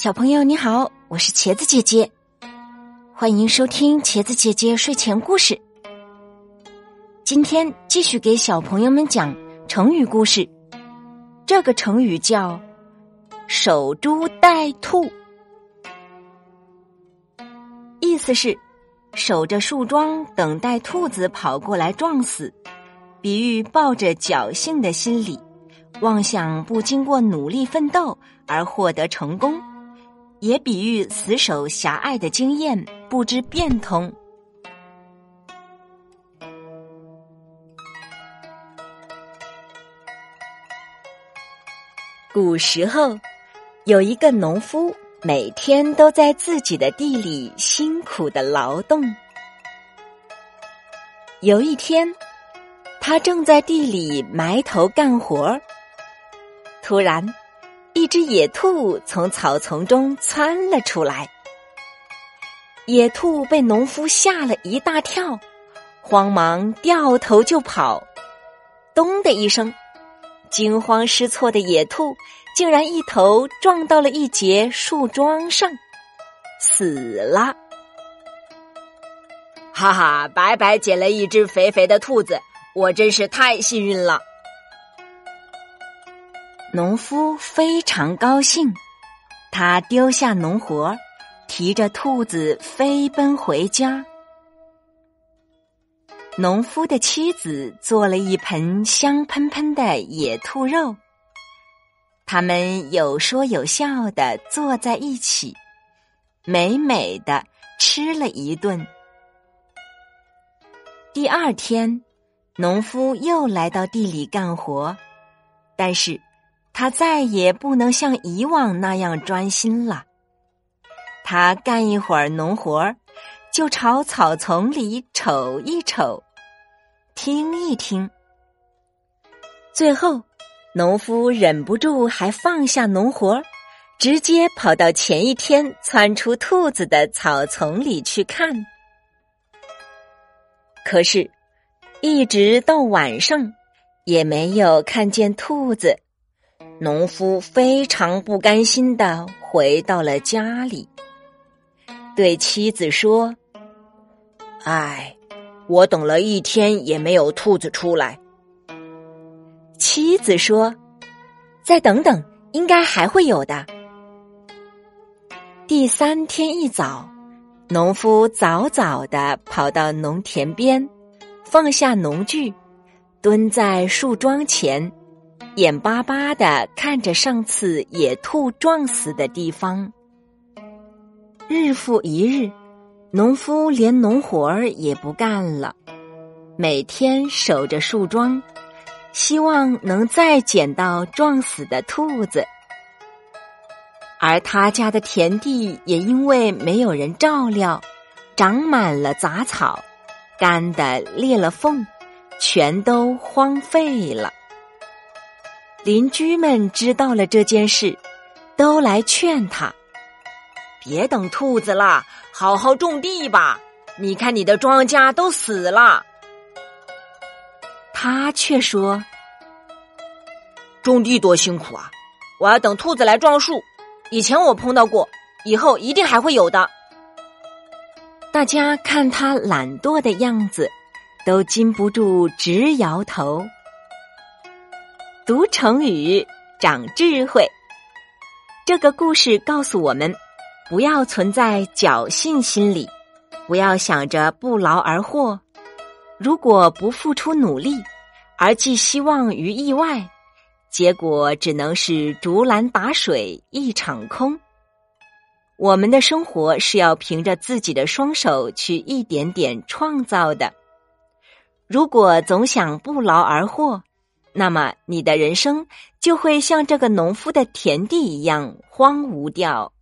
小朋友你好，我是茄子姐姐，欢迎收听茄子姐姐睡前故事。今天继续给小朋友们讲成语故事，这个成语叫“守株待兔”，意思是守着树桩等待兔子跑过来撞死，比喻抱着侥幸的心理，妄想不经过努力奋斗而获得成功。也比喻死守狭隘的经验，不知变通。古时候，有一个农夫，每天都在自己的地里辛苦的劳动。有一天，他正在地里埋头干活突然。一只野兔从草丛中窜了出来，野兔被农夫吓了一大跳，慌忙掉头就跑。咚的一声，惊慌失措的野兔竟然一头撞到了一节树桩上，死了！哈哈，白白捡了一只肥肥的兔子，我真是太幸运了。农夫非常高兴，他丢下农活，提着兔子飞奔回家。农夫的妻子做了一盆香喷喷的野兔肉，他们有说有笑的坐在一起，美美的吃了一顿。第二天，农夫又来到地里干活，但是。他再也不能像以往那样专心了。他干一会儿农活儿，就朝草丛里瞅一瞅，听一听。最后，农夫忍不住还放下农活儿，直接跑到前一天窜出兔子的草丛里去看。可是，一直到晚上，也没有看见兔子。农夫非常不甘心的回到了家里，对妻子说：“唉，我等了一天也没有兔子出来。”妻子说：“再等等，应该还会有的。”第三天一早，农夫早早的跑到农田边，放下农具，蹲在树桩前。眼巴巴的看着上次野兔撞死的地方，日复一日，农夫连农活儿也不干了，每天守着树桩，希望能再捡到撞死的兔子。而他家的田地也因为没有人照料，长满了杂草，干的裂了缝，全都荒废了。邻居们知道了这件事，都来劝他：“别等兔子了，好好种地吧！你看你的庄稼都死了。”他却说：“种地多辛苦啊！我要等兔子来撞树。以前我碰到过，以后一定还会有的。”大家看他懒惰的样子，都禁不住直摇头。读成语，长智慧。这个故事告诉我们，不要存在侥幸心理，不要想着不劳而获。如果不付出努力，而寄希望于意外，结果只能是竹篮打水一场空。我们的生活是要凭着自己的双手去一点点创造的。如果总想不劳而获，那么，你的人生就会像这个农夫的田地一样荒芜掉。